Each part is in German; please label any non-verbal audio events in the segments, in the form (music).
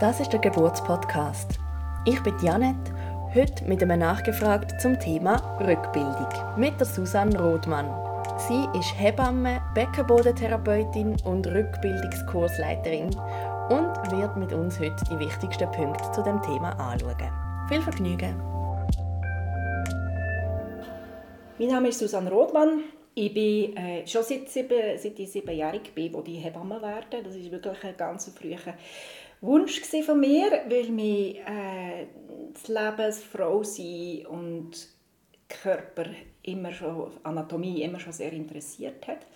Das ist der Geburtspodcast. Ich bin Janet, heute mit einem Nachgefragt zum Thema Rückbildung mit der Susanne Rothmann. Sie ist Hebamme, Beckenbodentherapeutin und Rückbildungskursleiterin und wird mit uns heute die wichtigsten Punkte zu dem Thema anschauen. Viel Vergnügen! Mein Name ist Susanne Rothmann. Ich bin äh, schon seit, sieben, seit ich siebenjährig bin, wo die Hebamme werden. Das ist wirklich ein ganz früher Wunsch von mir, weil mich äh, das Leben, Frau sein und Körper immer schon, Anatomie immer schon sehr interessiert hat.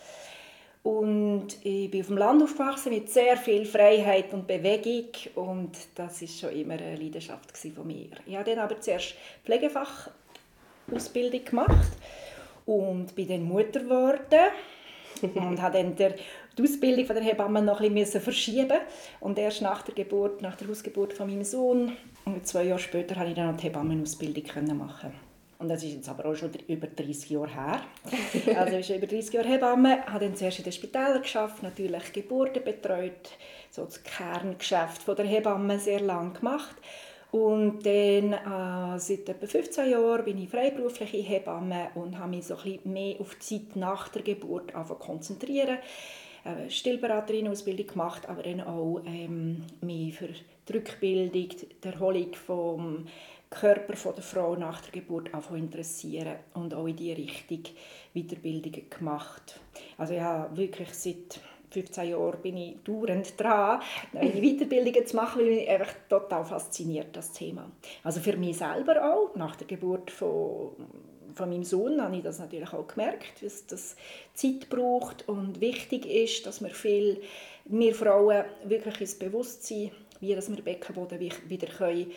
Und ich bin auf dem Land aufgewachsen mit sehr viel Freiheit und Bewegung und das ist schon immer eine Leidenschaft von mir. Ich habe dann aber zuerst Pflegefachausbildung gemacht und bin dann Mutter geworden und habe dann der, die Ausbildung von der Hebamme noch ein bisschen verschieben und erst nach der Geburt, nach der Hausgeburt von meinem Sohn und zwei Jahre später konnte ich dann noch die Hebammenausbildung machen. Und das ist jetzt aber auch schon über 30 Jahre her. (laughs) Also ich bin über 30 Jahre Hebamme, habe dann zuerst in den Spitälern geschafft, natürlich Geburten betreut, so das Kerngeschäft von der Hebamme sehr lang gemacht und dann äh, seit etwa 15 Jahren bin ich freiberufliche Hebamme und habe mich so ein bisschen mehr auf die Zeit nach der Geburt konzentrieren. Äh, Stillberaterin-Ausbildung gemacht, aber dann auch ähm, mich für die Rückbildung, die Erholung vom Körper von der Frau nach der Geburt interessieren und auch in diese Richtung Weiterbildungen gemacht. Also ich habe wirklich seit 15 Jahren bin ich dauernd dran, neue Weiterbildungen zu machen, weil mich einfach total fasziniert, das Thema. Also für mich selber auch, nach der Geburt von, von meinem Sohn habe ich das natürlich auch gemerkt, dass das Zeit braucht und wichtig ist, dass wir viel, wir Frauen wirklich ins Bewusstsein, wie dass wir Beckenboden wieder können,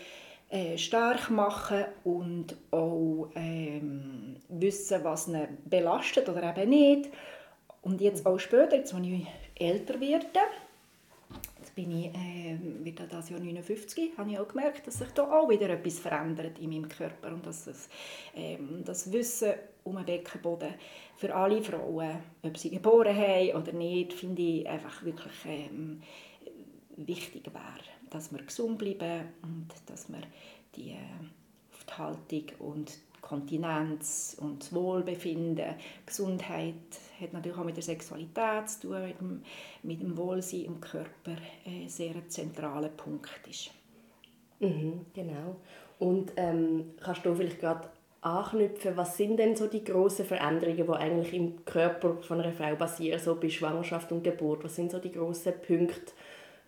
äh, stark machen und auch ähm, wissen, was ihn belastet oder eben nicht und jetzt auch später, jetzt, als ich älter werde, jetzt bin ich, äh, werde das Jahr 59, habe ich auch gemerkt, dass sich da auch wieder etwas verändert in meinem Körper und dass es, ähm, das Wissen um den Beckenboden für alle Frauen, ob sie geboren haben oder nicht, finde ich einfach wirklich ähm, wichtig wäre, dass wir gesund bleiben und dass wir die, äh, auf die Haltung und Kontinenz und das Wohlbefinden, Gesundheit hat natürlich auch mit der Sexualität zu tun, mit dem, mit dem Wohlsein im Körper ein sehr zentraler Punkt ist. Mhm, genau. Und ähm, kannst du vielleicht gerade anknüpfen, was sind denn so die grossen Veränderungen, die eigentlich im Körper von einer Frau passieren, so bei Schwangerschaft und Geburt? Was sind so die grossen Punkte,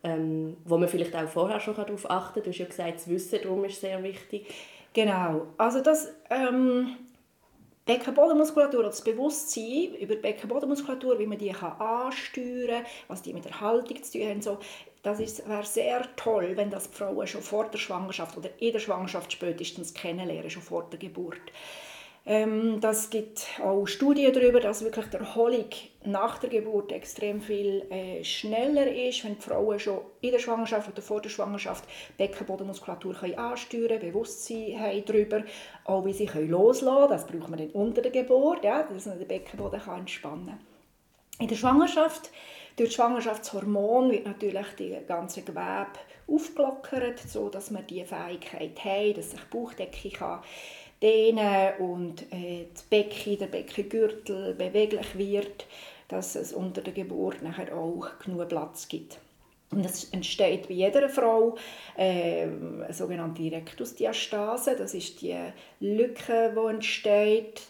ähm, wo man vielleicht auch vorher schon darauf achten kann? Du hast ja gesagt, das Wissen darum ist sehr wichtig. Genau, also das ähm, Beckenbodenmuskulatur, das Bewusstsein über die Beckenbodenmuskulatur, wie man die kann ansteuern kann, was die mit der Haltung zu tun haben, so, das wäre sehr toll, wenn das die Frauen schon vor der Schwangerschaft oder in der Schwangerschaft spätestens kennenlernen, schon vor der Geburt. Ähm, das gibt auch Studien darüber, dass wirklich die Erholung nach der Geburt extrem viel äh, schneller ist, wenn die Frauen schon in der Schwangerschaft oder vor der Schwangerschaft Beckenbodenmuskulatur können ansteuern Bewusstsein haben darüber, auch wie sie können loslassen können. Das braucht man dann unter der Geburt, ja, dass man den Beckenboden kann entspannen kann. In der Schwangerschaft durch das Schwangerschaftshormon wird natürlich die ganze Gewebe aufgelockert, so dass man die Fähigkeit hat, dass sich die Bauchdecke kann dehnen und äh, das Becken, der Beckengürtel beweglich wird, dass es unter der Geburt nachher auch genug Platz gibt. Und es entsteht bei jeder Frau äh, eine sogenannte Rektusdiastase. Das ist die Lücke, die entsteht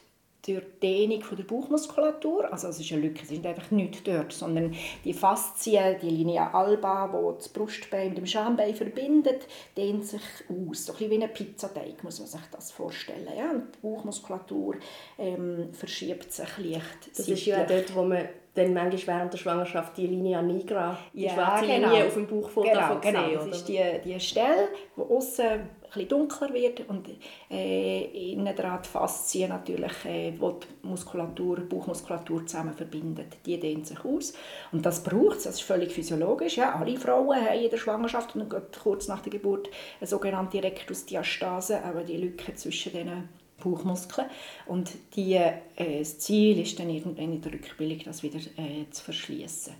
durch die Dehnung der Bauchmuskulatur. Also es ist eine Lücke, es ist einfach nicht dort, sondern die Faszien, die Linea alba, die das Brustbein mit dem Schambein verbindet, dehnt sich aus. So ein bisschen wie ein Pizzateig, muss man sich das vorstellen. Ja? Und die Bauchmuskulatur ähm, verschiebt sich leicht. Das ist ja dort, wo man dann manchmal während der Schwangerschaft die Linie nigra, die ja, schwarze genau. Linie auf dem Bauchfoto genau, genau. Gesehen, Das ist die, die Stelle, die außen etwas dunkler wird und äh, innen dran die Faszien natürlich, äh, wo die Muskulatur, die Bauchmuskulatur zusammen verbindet, die dehnt sich aus. Und das braucht es, das ist völlig physiologisch. Ja. Alle Frauen haben in der Schwangerschaft und kurz nach der Geburt eine sogenannte Rektusdiastase, aber die Lücke zwischen den Bauchmuskeln. Und die, äh, das Ziel ist dann irgendwann in der Rückbildung, das wieder äh, zu verschließen.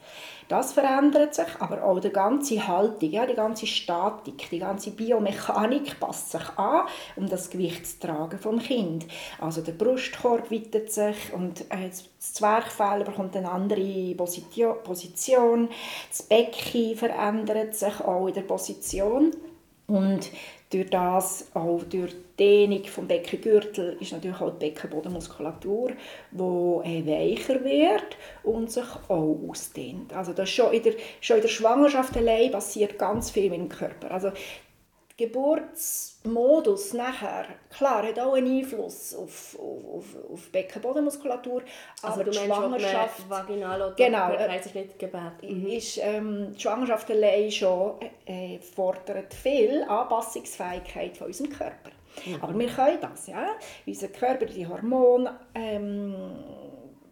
Das verändert sich, aber auch die ganze Haltung, ja, die ganze Statik, die ganze Biomechanik passt sich an, um das Gewicht zu tragen vom Kind. Also der Brustkorb weitet sich und äh, das Zwerchfell bekommt eine andere Position, das Becken verändert sich auch in der Position und durch das, auch durch die Dehnung des Beckengürtel, ist natürlich auch die Beckenbodenmuskulatur, die äh, weicher wird und sich auch ausdehnt. Also das schon in der, schon in der Schwangerschaft allein passiert ganz viel dem Körper. Also Geburtsmodus nachher, klar, hat auch einen Einfluss auf, auf, auf Beckenbodenmuskulatur, also aber die Schwangerschaft, vaginal oder genau, äh, nicht gebärt. Mhm. Ist, ähm, die Schwangerschaft allein schon äh, fordert viel Anpassungsfähigkeit von unserem Körper. Mhm. Aber wir können das, ja. Unser Körper, die Hormone ähm,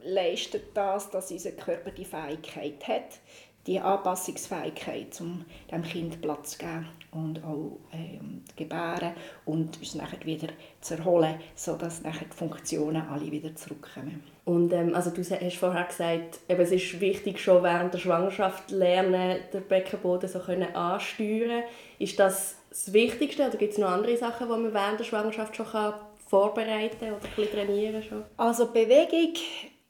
leistet das, dass unser Körper die Fähigkeit hat, die Anpassungsfähigkeit, um dem Kind Platz zu geben und auch ähm, gebären und uns nachher wieder zu erholen, sodass nachher die Funktionen alle wieder zurückkommen. Und ähm, also du hast vorher gesagt, eben, es ist wichtig, schon während der Schwangerschaft lernen, den Beckenboden so können ansteuern. Ist das das Wichtigste oder gibt es noch andere Sachen, die man während der Schwangerschaft schon kann vorbereiten oder ein bisschen trainieren kann? Also Bewegung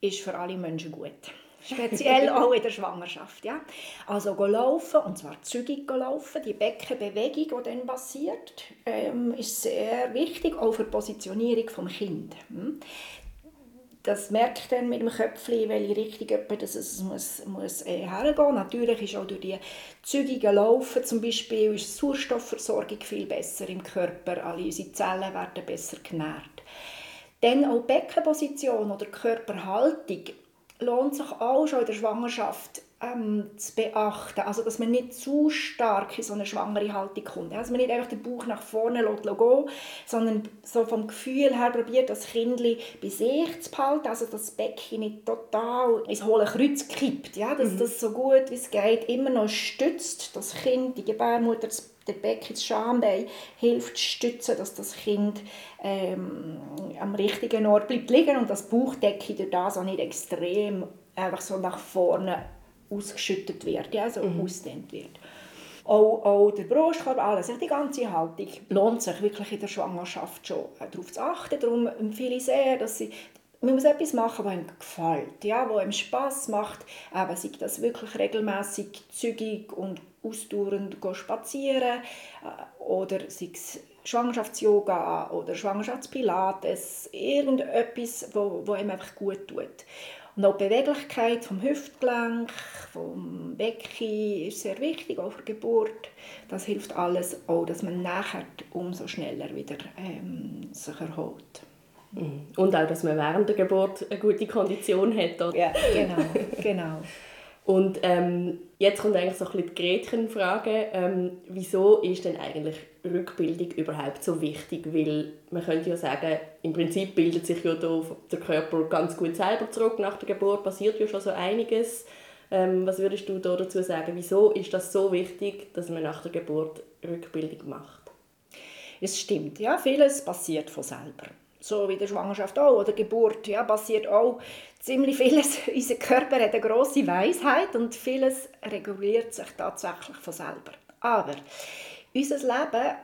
ist für alle Menschen gut. Speziell (laughs) auch in der Schwangerschaft. Ja? Also laufen, und zwar zügig laufen. Die Beckenbewegung, die dann passiert, ähm, ist sehr wichtig, auch für die Positionierung des Kindes. Hm? Das merkt dann mit dem Köpfchen, welche Richtung dass es muss, muss äh, hergehen Natürlich ist auch durch die zügige Laufen zum Beispiel ist die Sauerstoffversorgung viel besser im Körper. Alle unsere Zellen werden besser genährt. Dann auch die Beckenposition oder Körperhaltung lohnt sich auch schon in der Schwangerschaft ähm, zu beachten. Also, dass man nicht zu stark in so eine schwangere Haltung kommt. Also, man nicht einfach den Bauch nach vorne lässt, gehen, sondern so vom Gefühl her probiert, das Kind bei sich zu behalten. Also, dass das Becken nicht total ins hohle Kreuz kippt. Ja? Dass mhm. das so gut wie es geht immer noch stützt, das Kind, die Gebärmutter, das der Becken, das Schambein hilft zu stützen, dass das Kind ähm, am richtigen Ort bleibt liegen und das Bauchdecke durch das auch nicht extrem einfach so nach vorne ausgeschüttet wird, ja, also mhm. ausdehnt wird. Auch, auch der Brustkorb, alles, die ganze Haltung lohnt sich wirklich in der Schwangerschaft schon äh, darauf zu achten. Darum empfehle ich sehr, dass sie man muss etwas machen, was einem gefällt, ja, was einem Spass macht. Eben, sei das wirklich regelmäßig zügig und ausdauernd spazieren äh, oder sei es Schwangerschafts-Yoga oder Schwangerschaftspilates, irgendetwas, wo, wo einem einfach gut tut. Und auch die Beweglichkeit vom Hüftgelenk, vom Becken ist sehr wichtig, auch für die Geburt. Das hilft alles, auch dass man nachher umso schneller wieder ähm, sich erholt. Mhm. Und auch, dass man während der Geburt eine gute Kondition hat. Oder? Ja, genau. genau. (laughs) Und ähm, jetzt kommt eigentlich so ein bisschen die Gretchenfrage. Ähm, wieso ist denn eigentlich Rückbildung überhaupt so wichtig? Weil man könnte ja sagen, im Prinzip bildet sich ja der Körper ganz gut selber zurück. Nach der Geburt passiert ja schon so einiges. Ähm, was würdest du da dazu sagen? Wieso ist das so wichtig, dass man nach der Geburt Rückbildung macht? Es stimmt, ja, vieles passiert von selber so wie der Schwangerschaft auch oder Geburt, ja, passiert auch ziemlich vieles. Unser Körper hat eine grosse Weisheit und vieles reguliert sich tatsächlich von selber. Aber unser Leben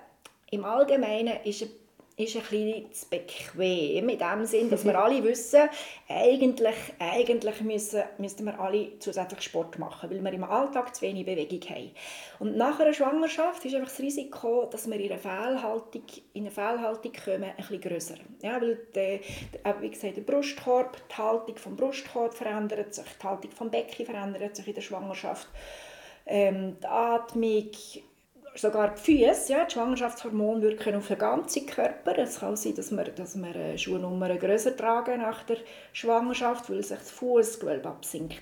im Allgemeinen ist ein ist ein bisschen zu bequem, in dem Sinn, dass wir (laughs) alle wissen, eigentlich, eigentlich müssen, müssten wir alle zusätzlich Sport machen, weil wir im Alltag zu wenig Bewegung haben. Und nach einer Schwangerschaft ist einfach das Risiko, dass wir in eine Fehlhaltung, in eine Fehlhaltung kommen, ein bisschen grösser. Ja, weil der, der, wie gesagt, der Brustkorb, die Haltung vom Brustkorb verändert sich, die Haltung vom Becken verändert sich in der Schwangerschaft. Ähm, die Atmung, sogar die Füße, ja, die Schwangerschaftshormone wirken auf den ganzen Körper. Es kann sein, dass wir, dass wir eine Schuhnummer grösser tragen nach der Schwangerschaft, weil sich das Fußgewölbe absinkt.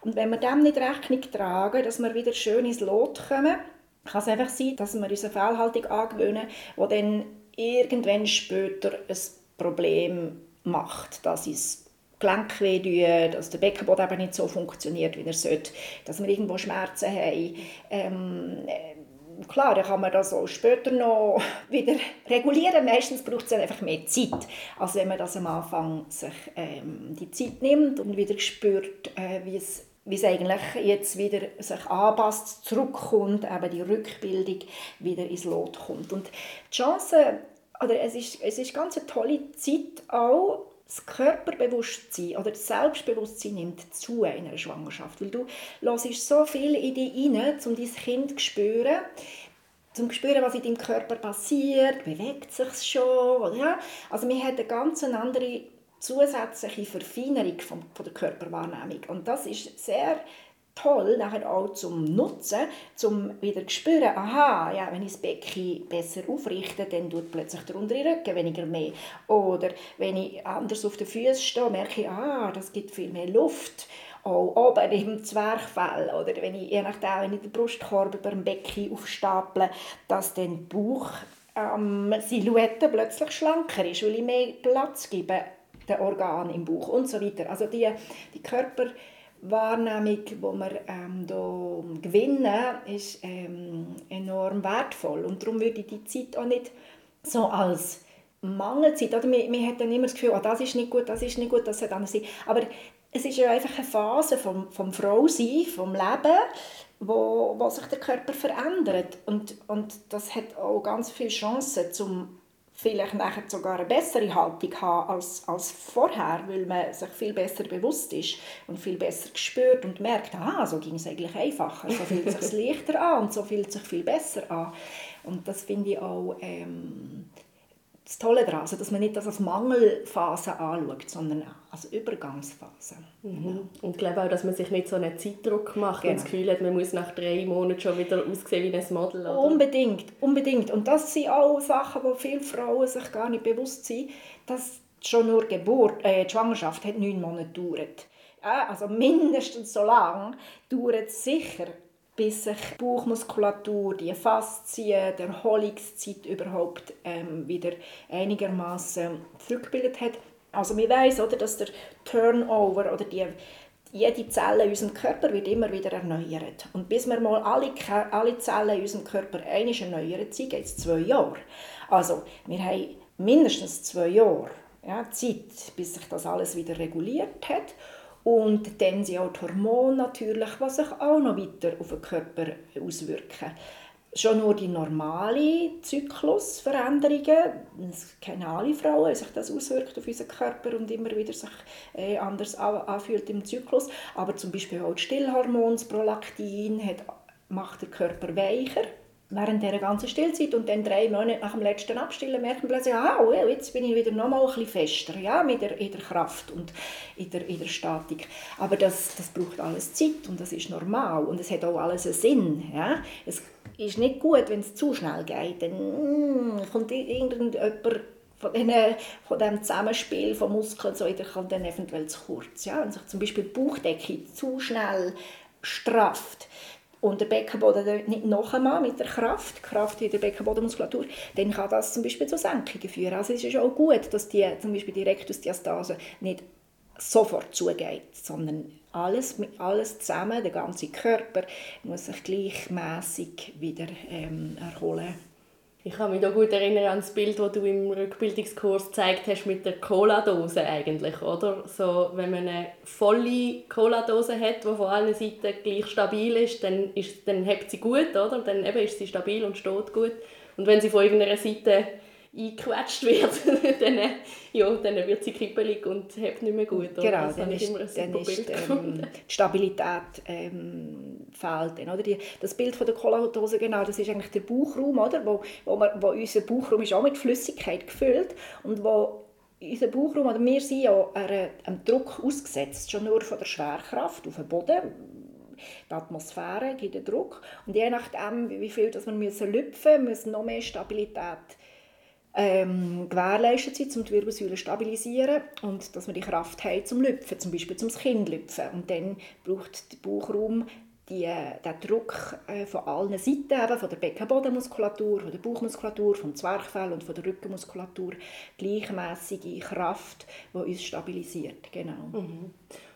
Und wenn wir dem nicht Rechnung tragen, dass wir wieder schön ins Lot kommen, kann es einfach sein, dass wir unsere Fehlhaltung angewöhnen, die dann irgendwann später ein Problem macht, dass es Gelenk wehtun, dass der Beckenboden eben nicht so funktioniert, wie er sollte, dass wir irgendwo Schmerzen haben. Ähm, klar, dann kann man das auch später noch (laughs) wieder regulieren. Meistens braucht es einfach mehr Zeit, als wenn man das am Anfang sich ähm, die Zeit nimmt und wieder spürt, äh, wie es wie es eigentlich jetzt wieder sich anpasst, zurückkommt, eben die Rückbildung wieder ins Lot kommt. Und die Chance, oder es ist, es ist ganz eine tolle Zeit auch, das Körperbewusstsein oder das Selbstbewusstsein nimmt zu in einer Schwangerschaft, weil du hörst so viel in dich hinein, um dein Kind zu spüren, zum zu spüren, was in deinem Körper passiert, bewegt sich schon, oder? Also man hat eine ganz andere zusätzliche Verfeinerung von der Körperwahrnehmung und das ist sehr toll nachher auch zum Nutzen, zum wieder zu spüren, aha, ja, wenn ich das Becken besser aufrichte, dann tut plötzlich der untere Rücken weniger mehr. Oder wenn ich anders auf den Füßen stehe, merke ich, ah, das gibt viel mehr Luft. Auch oben im Zwerchfell oder wenn ich, je nachdem, wenn ich den Brustkorb über dem Becken aufstaple, dass dann die Bauch ähm, Silhouette plötzlich schlanker ist, weil ich mehr Platz gebe den Organen im Bauch und so weiter. Also die, die Körper Wahrnehmung, die wir ähm, da gewinnen, ist ähm, enorm wertvoll. Und darum würde ich die Zeit auch nicht so als Mangelzeit, oder man, man hat dann immer das Gefühl, oh, das ist nicht gut, das ist nicht gut, das sollte anders sein. Aber es ist ja einfach eine Phase vom, vom Frausein, vom Leben, wo, wo sich der Körper verändert. Und, und das hat auch ganz viele Chancen, zum vielleicht nachher sogar eine bessere Haltung haben als, als vorher, weil man sich viel besser bewusst ist und viel besser spürt und merkt, ah, so ging es eigentlich einfacher, so fühlt es sich (laughs) leichter an und so fühlt es sich viel besser an. Und das finde ich auch ähm, das Tolle daran, also dass man nicht das als Mangelphase anschaut, sondern als Übergangsphase. Mhm. Und ich glaube auch, dass man sich nicht so einen Zeitdruck macht genau. und das Gefühl hat, man muss nach drei Monaten schon wieder aussehen wie ein Model. Oder? Unbedingt, unbedingt. Und das sind auch Sachen, wo viele Frauen sich gar nicht bewusst sind, dass schon nur die, Geburt, äh, die Schwangerschaft hat neun Monate dauert. Ja, also mindestens so lange dauert es sicher bis sich die Bauchmuskulatur, die Faszien, die Erholungszeit überhaupt ähm, wieder einigermaßen zurückgebildet hat. Also man weiß, oder, dass der Turnover oder die jede Zelle in unserem Körper wird immer wieder erneuert. Und bis wir mal alle, alle Zellen in unserem Körper einmal erneuert sind, geht es zwei Jahre. Also wir haben mindestens zwei Jahre ja, Zeit, bis sich das alles wieder reguliert hat. Und dann sind auch die Hormone natürlich, die sich auch noch weiter auf den Körper auswirken. Schon nur die normale Zyklusveränderungen, das kennen alle Frauen, sich das auswirkt auf unseren Körper und immer wieder sich äh, anders anfühlt im Zyklus. Aber zum Beispiel auch das Stillhormon, das Prolaktin, hat, macht den Körper weicher während dieser ganzen Stillzeit und dann drei Monate nach dem letzten Abstillen merkt man plötzlich, ah, oh, jetzt bin ich wieder noch mal ein bisschen fester ja, mit der, in der Kraft und in der, in der Statik. Aber das, das braucht alles Zeit und das ist normal und es hat auch alles einen Sinn. Ja. Es ist nicht gut, wenn es zu schnell geht, dann mm, kommt irgendjemand von, den, von dem Zusammenspiel von Muskeln so, der kommt dann eventuell zu kurz. Ja. Wenn sich zum Beispiel die Bauchdecke zu schnell strafft, und der Beckenboden nicht noch einmal mit der Kraft, Kraft in der Beckenbodenmuskulatur, dann kann das zum Beispiel zu Senkungen führen. Also es ist auch gut, dass die, zum Beispiel die Rektusdiastase nicht sofort zugeht, sondern alles, alles zusammen, der ganze Körper muss sich gleichmäßig wieder ähm, erholen. Ich kann mich da gut erinnern an das Bild, das du im Rückbildungskurs gezeigt hast mit der Cola-Dose eigentlich, oder? So, wenn man eine volle Cola-Dose hat, die von allen Seiten gleich stabil ist, dann, ist, dann hebt sie gut, oder? Dann eben ist sie stabil und steht gut. Und wenn sie von irgendeiner Seite eingequetscht wird, (laughs) dann, ja, dann wird sie kribbelig und hebt nicht mehr gut. Oder? Genau, dann ist, dann ist ähm, die Stabilität ähm, fehlt. Dann, oder? Die, das Bild von der Cola-Dose, genau, das ist eigentlich der Bauchraum, oder? Wo, wo, man, wo unser Bauchraum ist auch mit Flüssigkeit gefüllt und wo unser Bauchraum, oder wir sind ja einem Druck ausgesetzt, schon nur von der Schwerkraft auf den Boden, die Atmosphäre gibt den Druck und je nachdem, wie viel das wir müssen lüpfen müssen, noch mehr Stabilität ähm, gewährleistet sind, um die Wirbelsäule zu stabilisieren und dass wir die Kraft haben zum Lüpfen, zum Beispiel zum Kind lüpfen. Und dann braucht der Bauchraum die, den Druck äh, von allen Seiten, eben, von der Beckenbodenmuskulatur, von der Bauchmuskulatur, vom Zwerchfell und von der Rückenmuskulatur, gleichmäßige Kraft, die uns stabilisiert. Genau. Mhm.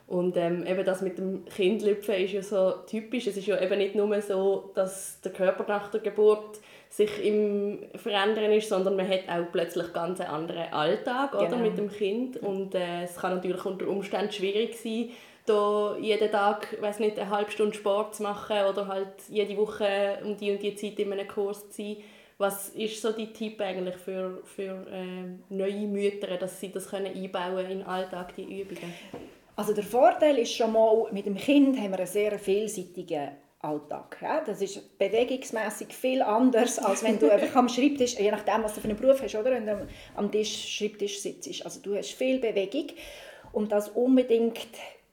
Und ähm, eben das mit dem Kindlüpfen ist ja so typisch. Es ist ja eben nicht nur so, dass der Körper nach der Geburt sich im Verändern ist, sondern man hat auch plötzlich ganz einen anderen Alltag oder, genau. mit dem Kind. Und äh, es kann natürlich unter Umständen schwierig sein, da jeden Tag weiß nicht, eine halbe Stunde Sport zu machen oder halt jede Woche um die und die Zeit in einem Kurs zu sein. Was ist so die Tipp eigentlich für, für äh, neue Mütter, dass sie das können einbauen in den Alltag, die Übungen? Also der Vorteil ist schon mal, mit dem Kind haben wir einen sehr vielseitigen Alltag. Ja? Das ist bewegungsmäßig viel anders, als wenn du (laughs) einfach am Schreibtisch, je nachdem, was du für einen Beruf hast, oder? wenn du am Tisch, Schreibtisch sitzt. Also du hast viel Bewegung und das unbedingt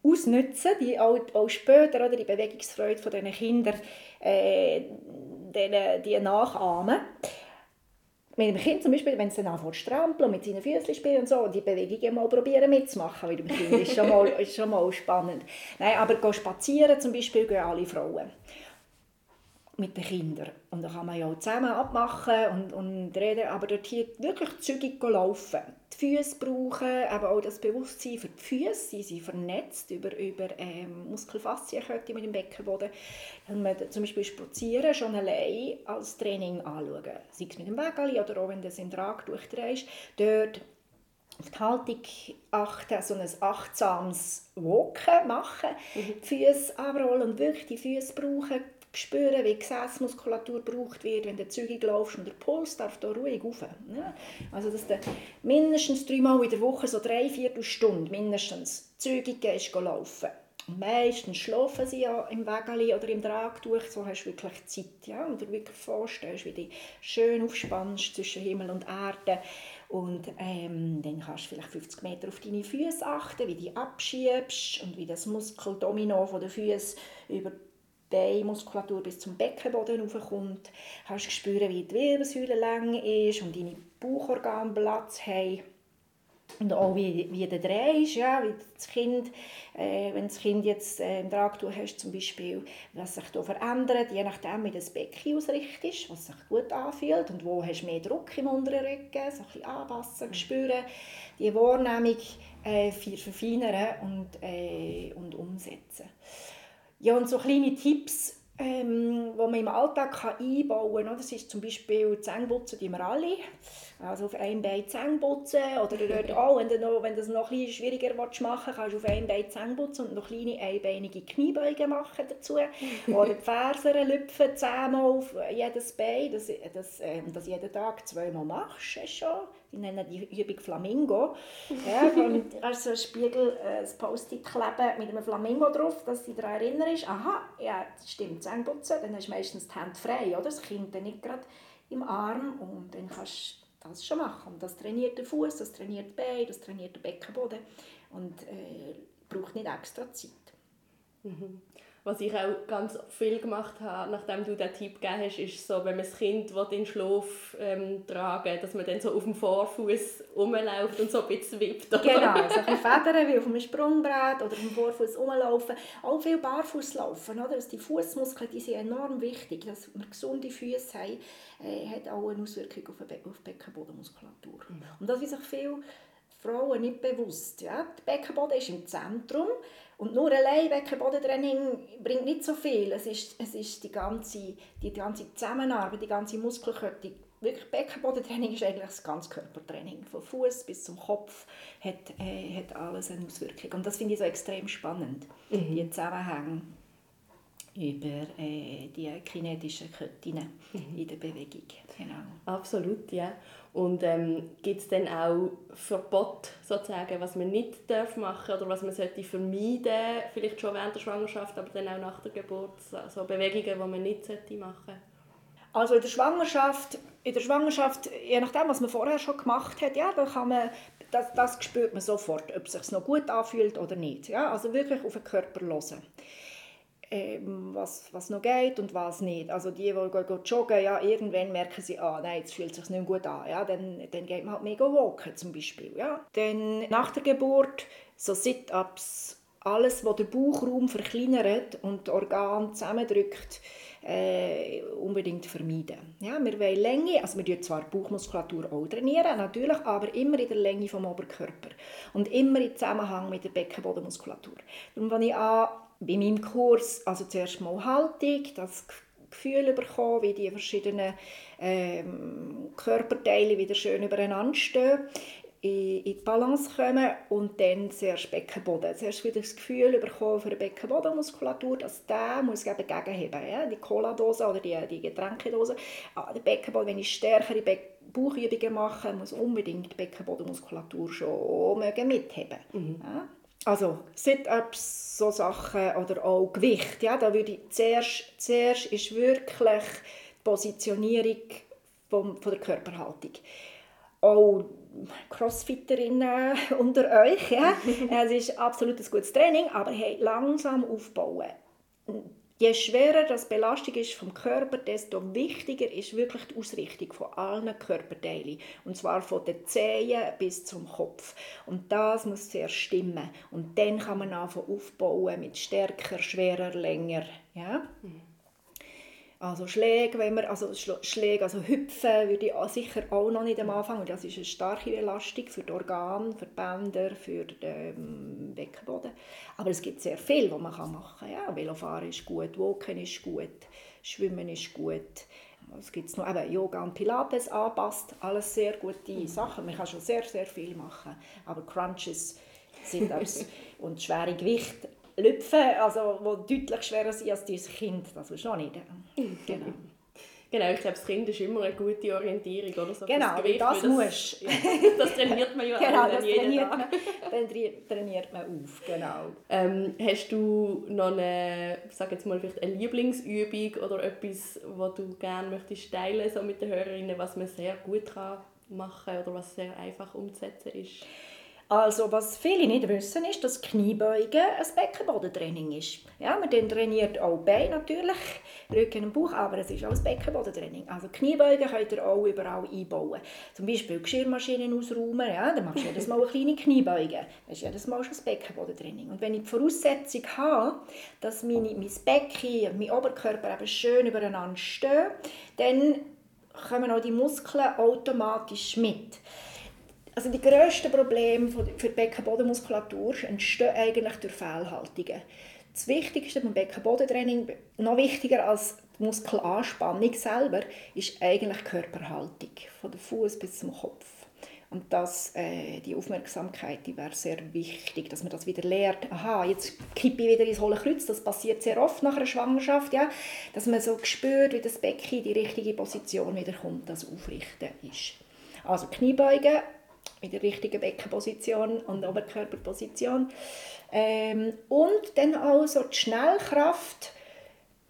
ausnutzen, die auch, auch später oder die Bewegungsfreude von diesen Kindern äh, denen, die nachahmen. Mit dem Kind zum Beispiel, wenn es dann anfängt zu strampeln und mit seinen Füßen spielen und so, und die Bewegungen mal probieren mitzumachen mit dem Kind, ist schon mal, (laughs) ist schon mal spannend. Nein, aber spazieren zum Beispiel gehen alle Frauen mit den Kindern. Und da kann man ja auch zusammen abmachen und, und reden, aber dort hier wirklich zügig laufen. Die Füße brauchen, aber auch das Bewusstsein für die Füße, sie sind vernetzt über, über ähm, Muskelfaszienkette mit dem Beckenboden. Wenn man zum Beispiel spazieren schon allein als Training anschauen, sei es mit dem Wägeli oder auch wenn du in Trag durchdrehst, dort auf die Haltung achten, so ein achtsames Walken machen, mhm. die Füße abrollen und wirklich die Füße brauchen, spüren, wie die Gesäßmuskulatur gebraucht wird, wenn du zügig laufst und der Puls darf da ruhig rauf. Ja? Also, dass du mindestens dreimal in der Woche, so drei, vier Stunden mindestens zügig gehst laufen. Und meistens schlafen sie ja im Wägeli oder im Tragtuch, so hast du wirklich Zeit. Ja? Und du wirklich vorstellst, wie du schön aufspannst zwischen Himmel und Erde. Und ähm, dann kannst du vielleicht 50 Meter auf deine Füße achten, wie du die abschiebst und wie das Muskeldomino von den Füßen über Beinmuskulatur bis zum Beckenboden raufkommt. Hast du spüren, wie die Wirbelsäule lang ist und deine Bauchorgane Platz haben. Und auch wie, wie der Dreh ist, ja, wie das Kind, äh, wenn das Kind jetzt äh, im Tragtuch hast zum Beispiel, was sich da verändert, je nachdem wie das Becken ausrichtet, was sich gut anfühlt und wo hast du mehr Druck im unteren Rücken, so ein bisschen anpassen, spüren, die Wahrnehmung äh, verfeinern und, äh, und umsetzen. Ja, und so kleine Tipps, ähm, die man im Alltag kann einbauen kann. Das ist zum Beispiel Zähneputzen, die wir alle. Also auf einem Bein Zähne putzen. Oder (laughs) dort auch, wenn du, noch, wenn du das noch ein bisschen schwieriger machen willst, kannst du auf einem Bein Zähne putzen und noch kleine einbeinige Kniebeugen machen dazu. (laughs) Oder die Fersen lüpfen zehnmal auf jedes Bein. Das, das, ähm, das jeden Tag zweimal machst, ist schon die nennen die Übung Flamingo. Ja, (laughs) und einen Spiegel, äh, ein Post-it kleben mit einem Flamingo drauf, dass sie daran erinnert aha, ja, das stimmt, Zähneputzen, dann hast du meistens die Hände frei, oder? das Kind dann nicht gerade im Arm und dann kannst du das schon machen. Und das trainiert den Fuß, das trainiert die Beine, das trainiert den Beckenboden und äh, braucht nicht extra Zeit. Mhm. Was ich auch ganz viel gemacht habe, nachdem du diesen Tipp gegeben hast, ist so, wenn man das Kind in den Schlaf ähm, tragen dass man dann so auf dem Vorfuß rumläuft und so ein bisschen wippt. Oder? Genau, so ein (laughs) bisschen federn wie auf einem Sprungbrett oder auf dem Vorfuß rumlaufen. Auch viel barfuß laufen, oder? Also die Fußmuskeln die sind enorm wichtig. Dass wir gesunde Füße haben, äh, hat auch eine Auswirkung auf die Beckenbodenmuskulatur. Mhm. Und das ist sich viele Frauen nicht bewusst. Ja? Der Beckenboden ist im Zentrum und nur allein Beckenbodentraining bringt nicht so viel. Es ist, es ist die, ganze, die ganze Zusammenarbeit, die ganze Muskelkette. Wirklich Beckenbodentraining ist eigentlich das ganze Körpertraining. Von Fuß bis zum Kopf hat, äh, hat alles eine Auswirkung. Und das finde ich so extrem spannend, mhm. die Zusammenhänge über äh, die kinetischen Ketten mhm. in der Bewegung. Genau. Absolut, ja. Und ähm, gibt es dann auch Verbot, sozusagen, was man nicht darf machen oder was man sollte vermeiden vielleicht schon während der Schwangerschaft, aber dann auch nach der Geburt, so, so Bewegungen, die man nicht sollte machen Also in der Schwangerschaft, in der Schwangerschaft, je nachdem, was man vorher schon gemacht hat, ja, da kann man, das, das spürt man sofort, ob es sich noch gut anfühlt oder nicht. Ja? Also wirklich auf den Körper hören was, was noch geht und was nicht. Also die, die gehen, joggen, ja, irgendwann merken sie, ah, nein, jetzt fühlt es sich nicht gut an. Ja, dann, dann geht man halt mega walken zum Beispiel. Ja. Dann nach der Geburt so Sit-Ups alles, was den Bauchraum verkleinert und die Organe zusammendrückt, äh, unbedingt vermeiden. Ja, wir wollen Länge, also wir trainieren zwar die Bauchmuskulatur auch trainieren, natürlich, aber immer in der Länge vom Oberkörper und immer im Zusammenhang mit der Beckenbodenmuskulatur. Darum fange ich an, bei meinem Kurs, also zuerst mal Haltung, das Gefühl bekommen, wie die verschiedenen ähm, Körperteile wieder schön übereinander stehen in, die Balance kommen und dann zuerst Beckenboden. Zuerst wieder das Gefühl bekommen für die Beckenbodenmuskulatur, dass der muss eben gegenheben. Ja? Die Cola-Dose oder die, die Getränkedose. Ah, der Beckenboden, wenn ich stärkere Be Bauchübungen mache, muss unbedingt die Beckenbodenmuskulatur schon mitheben. Mhm. Ja? Also Sit-Ups, so Sachen oder auch Gewicht. Ja? Da würde ich zuerst, zuerst ist wirklich die Positionierung vom, von der Körperhaltung. Auch Crossfitterinnen (laughs) unter euch. Ja? (laughs) es ist absolut ein gutes Training, aber hey, langsam aufbauen. Je schwerer das Belastung ist vom Körper, desto wichtiger ist wirklich die Ausrichtung von allen Körperteilen. Und zwar von den Zehen bis zum Kopf. Und das muss sehr stimmen. Und dann kann man anfangen aufbauen mit stärker, schwerer, länger. Ja? Mhm. Also Schläge, wenn man, also Schläge, also Hüpfen würde ich sicher auch noch nicht am Anfang, das ist eine starke Belastung für die Organe, für die Bänder, für den ähm, Beckenboden. Aber es gibt sehr viel, was man machen kann. Ja, Velofahren ist gut, Walken ist gut, Schwimmen ist gut. Es gibt noch eben Yoga und Pilates anpasst, alles sehr gute mhm. Sachen. Man kann schon sehr, sehr viel machen. Aber Crunches sind das (laughs) und schwere Gewichte Lüpfen, also, die deutlich schwerer sind als dein Kind. Das ist auch nicht. (laughs) Genau. Genau, ich glaube, das Kind ist immer eine gute Orientierung, oder? So genau, das, Gewicht, das, das muss. Ja, das trainiert man (laughs) ja genau, das trainiert man, dann trainiert man auf, genau. Ähm, hast du noch eine, sag jetzt mal, vielleicht eine Lieblingsübung oder etwas, was du gerne möchtest teilen so mit den Hörerinnen, was man sehr gut kann machen oder was sehr einfach umzusetzen ist? Also, was viele nicht wissen, ist, dass Kniebeugen ein Beckenbodentraining ist. Ja, man trainiert auch Beine natürlich, Rücken und Bauch, aber es ist auch ein Beckenbodentraining. Also Kniebeugen könnt ihr auch überall einbauen. Zum Beispiel Geschirrmaschinen ausräumen, ja, dann machst du jedes Mal eine kleine Kniebeuge. Das ist jedes Mal schon ein Beckenbodentraining. Und wenn ich die Voraussetzung habe, dass meine, mein Becken und mein Oberkörper eben schön übereinander stehen, dann kommen auch die Muskeln automatisch mit. Also die grössten Probleme für die Beckenbodenmuskulatur entstehen eigentlich durch Fehlhaltungen. Das Wichtigste beim Beckenbodentraining, noch wichtiger als die Muskelanspannung selber, ist eigentlich die Körperhaltung, von der Fuß bis zum Kopf. Und das, äh, die Aufmerksamkeit die wäre sehr wichtig, dass man das wieder lernt. Aha, jetzt kippe ich wieder ins hohle Kreuz. Das passiert sehr oft nach einer Schwangerschaft. Ja? Dass man so spürt, wie das Becken in die richtige Position wieder kommt, das Aufrichten ist. Also Kniebeugen in der richtigen Beckenposition und Oberkörperposition. Ähm, und dann auch so die Schnellkraft,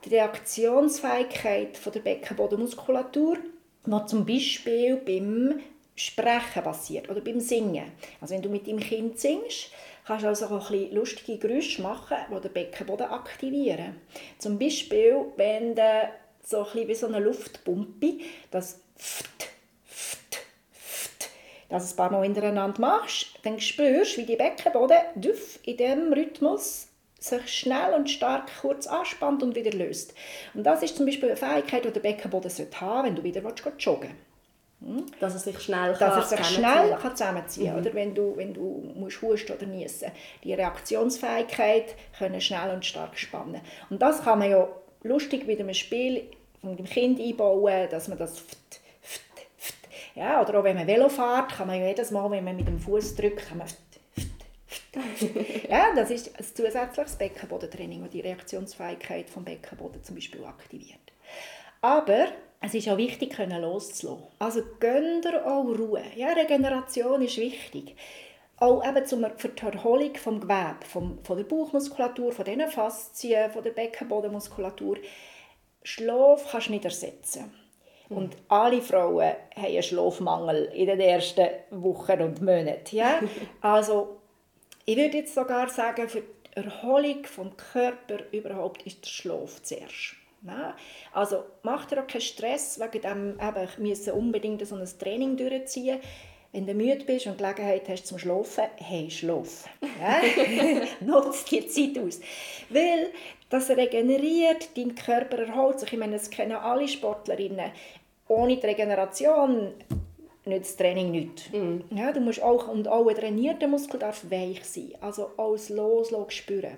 die Reaktionsfähigkeit von der Beckenbodenmuskulatur, die zum Beispiel beim Sprechen passiert oder beim Singen. Also wenn du mit deinem Kind singst, kannst du also auch ein lustige Geräusche machen, die den Beckenboden aktivieren. Zum Beispiel, wenn du so ein bisschen wie so eine Luftpumpe, das Pft, das ein paar Mal hintereinander machst, dann spürst du, wie die Beckenboden in diesem Rhythmus sich schnell und stark kurz anspannt und wieder löst. Und das ist zum Beispiel eine Fähigkeit, die der Beckenboden sollte haben wenn du wieder joggen hm? Dass er sich schnell Dass er sich schnell kann zusammenziehen kann. Mhm. Oder wenn du, wenn du musst husten oder niesen Die Reaktionsfähigkeit können schnell und stark spannen. Und das kann man ja lustig mit einem Spiel von dem Kind einbauen, dass man das ja, oder auch wenn man Velo fährt, kann man ja jedes Mal, wenn man mit dem Fuß drückt, kann man ja, das ist ein zusätzliches Beckenbodentraining, das die Reaktionsfähigkeit vom Beckenboden zum Beispiel aktiviert. Aber es ist auch wichtig, können loszulassen. Also gönnt ihr auch Ruhe. Ja, Regeneration ist wichtig. Auch eben zum, für die Erholung vom Gewebe, vom, von der Bauchmuskulatur, von den Faszien, von der Beckenbodenmuskulatur. Schlaf kannst du nicht ersetzen. Und alle Frauen haben einen Schlafmangel in den ersten Wochen und Monaten. Ja? (laughs) Also, ich würde jetzt sogar sagen, für die Erholung des Körpers überhaupt ist der Schlaf zuerst. Ja? Also macht ihr auch keinen Stress wegen dem, eben, ich müssen unbedingt so ein Training durchziehen. wenn du müde bist und Gelegenheit hast zum Schlafen, hey, schlaf. Ja? (laughs) (laughs) Nutz die Zeit aus. Weil das regeneriert, dein Körper erholt sich. Ich meine, das kennen alle Sportlerinnen. Ohne die Regeneration nützt das Training nichts. Mm. Ja, du musst auch, und auch ein trainierter Muskel darf weich sein. Also alles loslassen, spüren.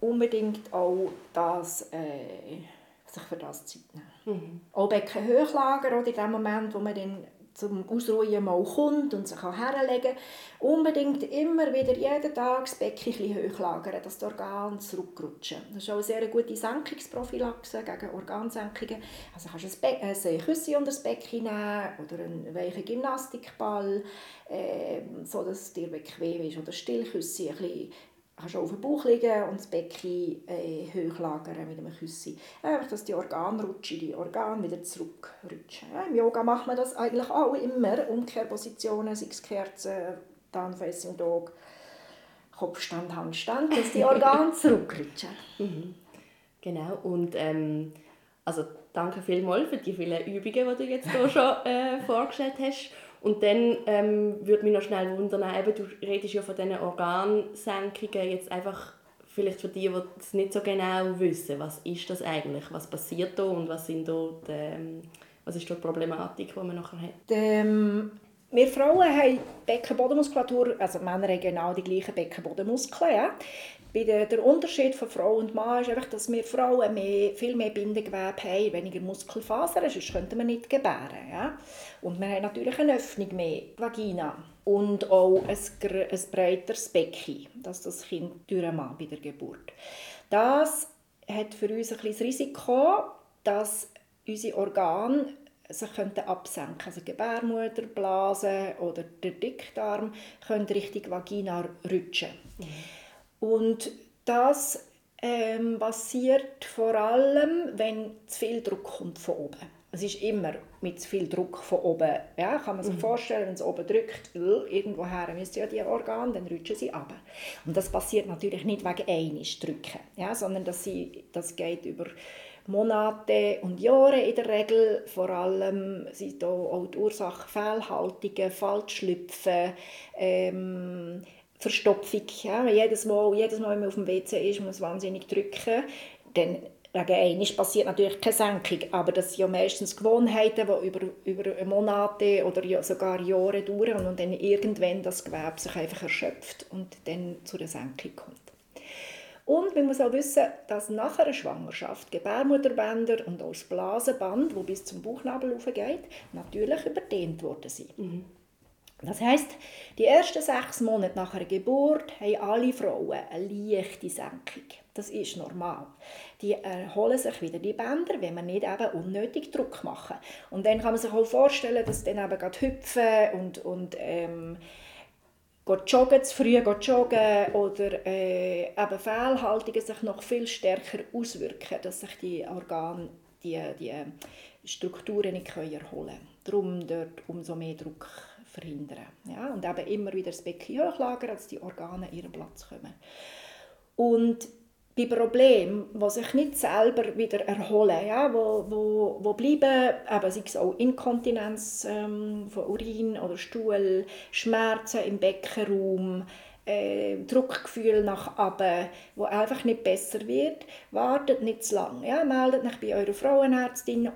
Unbedingt auch das, äh, sich für das Zeit nehmen. Mm. Auch Becken hochlagern, oder in dem Moment, wo man dann zum Ausruhen mal kommt und sich herlegen kann, unbedingt immer wieder jeden Tag das Becken hochlagern, dass die Organe zurückrutschen. Das ist auch eine sehr gute Senkungsprophylaxe gegen Organsenkungen. Also kannst du ein, ein Küsschen unter das Becken nehmen oder einen weichen Gymnastikball, äh, so dass es dir bequem ist. Oder Stillküsschen, ein bisschen kannst du auf dem Bauch liegen und das Becken äh, hochlagern mit einem Küssi. Einfach, dass die Organe rutschen, die Organe wieder zurückrutschen. Ja, Im Yoga macht man das eigentlich auch immer. Umkehrpositionen, sei es Kerzen, Downfacing Dog, Kopfstand, Handstand, dass die Organe (laughs) zurückrutschen. Mhm. Genau, und ähm, also danke vielmals für die vielen Übungen, die du jetzt hier schon äh, vorgestellt hast. Und dann ähm, würde mich noch schnell wundern, eben, du redest ja von diesen Organsenkungen, jetzt einfach vielleicht für die, die es nicht so genau wissen, was ist das eigentlich, was passiert da und was, sind die, ähm, was ist da die Problematik, die man nachher hat? Ähm, wir Frauen haben Beckenbodenmuskulatur, also Männer haben genau die gleichen Beckenbodenmuskeln. Ja der, Unterschied von Frau und Mann ist einfach, dass wir Frauen mehr, viel mehr Bindegewebe haben, weniger Muskelfasern, sonst könnten wir nicht gebären. Ja? Und wir haben natürlich eine Öffnung mehr, Vagina. Und auch ein, ein breiteres Becken, dass das Kind durchmacht bei der Geburt. Das hat für uns ein das Risiko, dass unsere Organe sich könnten absenken Also die Gebärmutter, Blase oder der Dickdarm können Richtung Vagina rutschen. Mhm. Und das ähm, passiert vor allem, wenn zu viel Druck kommt von oben. Es ist immer mit zu viel Druck von oben. Ja, kann man sich mhm. vorstellen, wenn es oben drückt, äh, irgendwoher müssen ja die Organe, dann rutschen sie ab. Und das passiert natürlich nicht wegen eines Drücken, ja, sondern dass sie, das geht über Monate und Jahre in der Regel. Vor allem sind da auch die Ursachen Fehlhaltungen, Falschschlüpfen, ähm, Verstopfung. Ja? Jedes, Mal, jedes Mal, wenn man auf dem WC ist, muss man wahnsinnig drücken. Dann wegen passiert natürlich keine Senkung, aber das sind ja meistens Gewohnheiten, die über, über Monate oder sogar Jahre dauern und dann irgendwann das Gewebe sich einfach erschöpft und dann zu der Senkung kommt. Und man muss auch wissen, dass nach einer Schwangerschaft Gebärmutterbänder und auch das Blasenband, das bis zum Bauchnabel geht, natürlich überdehnt worden sind. Mhm. Das heißt, die ersten sechs Monate nach einer Geburt haben alle Frauen eine leichte Senkung. Das ist normal. Die erholen sich wieder die Bänder, wenn man nicht eben unnötig Druck machen. Und dann kann man sich auch vorstellen, dass dann eben gerade hüpfen und, und ähm, joggen, zu früh joggen oder äh, eben Fehlhaltungen sich noch viel stärker auswirken, dass sich die Organe, die, die Strukturen nicht erholen können. Darum dort umso mehr Druck verhindern. Ja? Und eben immer wieder das Becken hochlagern, dass die Organe ihren Platz kommen. Und bei Problemen, die sich nicht selber wieder erholen, ja, wo, wo, wo bleiben, eben, sei es auch Inkontinenz ähm, von Urin oder Stuhl, Schmerzen im Beckenraum, äh, Druckgefühl nach aben, wo einfach nicht besser wird, wartet nicht zu lange. Ja, meldet euch bei eurer Frauenärztin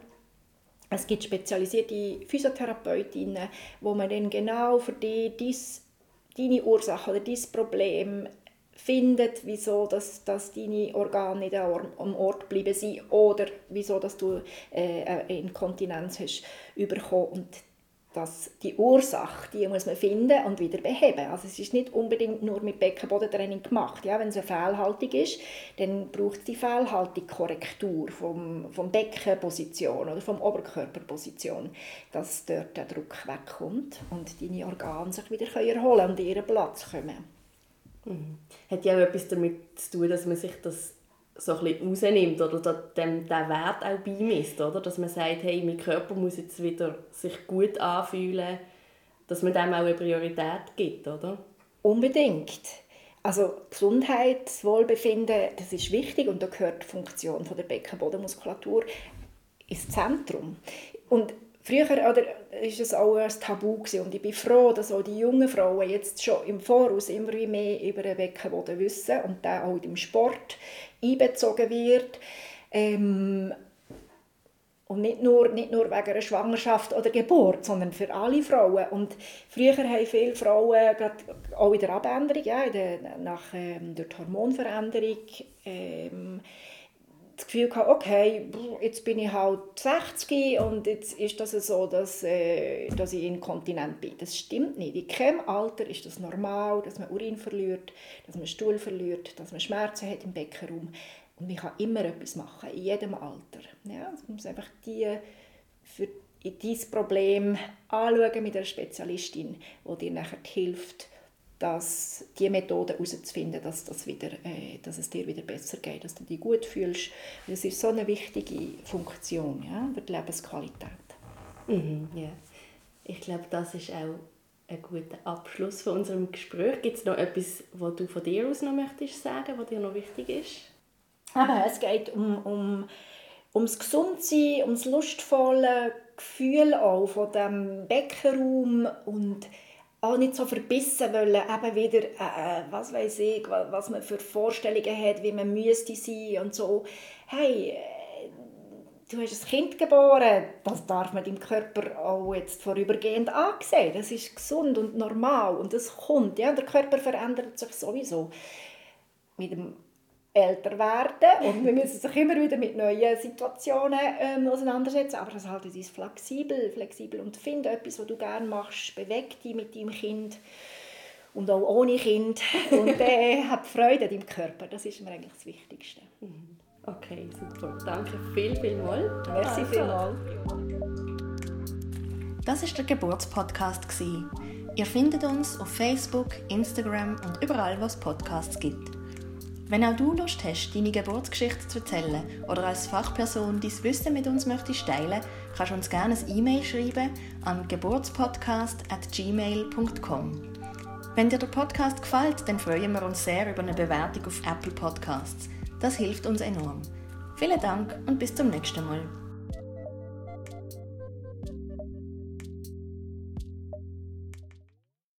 es gibt spezialisierte Physiotherapeutinnen, wo man dann genau für die dies, deine Ursache oder dein Problem findet, wieso dass, dass deine Organe nicht am Ort bleiben sind oder wieso dass du äh, Inkontinenz hast bekommen. Und dass die Ursache, die muss man finden und wieder beheben. Also es ist nicht unbedingt nur mit Beckenbodentraining gemacht. Ja, wenn es eine Fehlhaltung ist, dann braucht es die Fehlhaltung-Korrektur vom, vom Beckenposition oder vom Oberkörperposition, dass dort der Druck wegkommt und deine Organe sich wieder erholen und in ihren Platz kommen. Mhm. Hat ja auch etwas damit zu tun, dass man sich das so ein bisschen rausnimmt oder dem, den Wert auch beimisst, oder? Dass man sagt, hey, mein Körper muss jetzt wieder sich gut anfühlen, dass man dem auch eine Priorität gibt, oder? Unbedingt. Also Gesundheit, Wohlbefinden, das ist wichtig und da gehört die Funktion von der Beckenbodenmuskulatur ins Zentrum. Und früher oder ist es auch ein Tabu gewesen. und ich bin froh, dass auch die jungen Frauen jetzt schon im Voraus immer mehr über den Beckenboden wissen und der auch im Sport einbezogen wird. Ähm, und nicht nur, nicht nur wegen einer Schwangerschaft oder Geburt, sondern für alle Frauen. Und früher haben viele Frauen, gerade auch in der Abänderung, ja, in der, nach, ähm, durch die Hormonveränderung, ähm, das Gefühl gehabt, okay, jetzt bin ich halt 60 und jetzt ist das so, dass, äh, dass ich inkontinent bin. Das stimmt nicht. In keinem Alter ist das normal, dass man Urin verliert, dass man Stuhl verliert, dass man Schmerzen hat im Beckenraum. Und man kann immer etwas machen, in jedem Alter. Ja, man muss einfach die für dieses Problem anschauen mit einer Spezialistin, die dir nachher hilft, dass die Methode herauszufinden, dass, das wieder, äh, dass es dir wieder besser geht, dass du dich gut fühlst. Das ist so eine wichtige Funktion ja, für die Lebensqualität. Mhm, ja. Ich glaube, das ist auch ein guter Abschluss von unserem Gespräch. Gibt es noch etwas, was du von dir aus noch möchtest sagen, was dir noch wichtig ist? Aber es geht um, um, ums Gesundsein, ums lustvolle Gefühl auch von dem Beckenraum und auch nicht so verbissen wollen, eben wieder, äh, äh was weiß ich, was man für Vorstellungen hat, wie man müsste sein und so. Hey, äh, du hast ein Kind geboren, das darf man deinem Körper auch jetzt vorübergehend ansehen. Das ist gesund und normal und das kommt. Ja? Der Körper verändert sich sowieso. Mit dem älter werden und wir müssen sich immer wieder mit neuen Situationen ähm, auseinandersetzen, aber das halt ist flexibel, flexibel und finde etwas, was du gerne machst, beweg dich mit deinem Kind und auch ohne Kind und (laughs) äh, hab Freude an deinem Körper, das ist mir eigentlich das Wichtigste. Mhm. Okay, super. Danke viel, viel mal. Merci also. vielmals. Das ist der Geburtspodcast Ihr findet uns auf Facebook, Instagram und überall, wo es Podcasts gibt. Wenn auch du Lust hast, deine Geburtsgeschichte zu erzählen oder als Fachperson dein Wissen mit uns möchtest teilen, kannst du uns gerne ein E-Mail schreiben an geburtspodcast.gmail.com. Wenn dir der Podcast gefällt, dann freuen wir uns sehr über eine Bewertung auf Apple Podcasts. Das hilft uns enorm. Vielen Dank und bis zum nächsten Mal.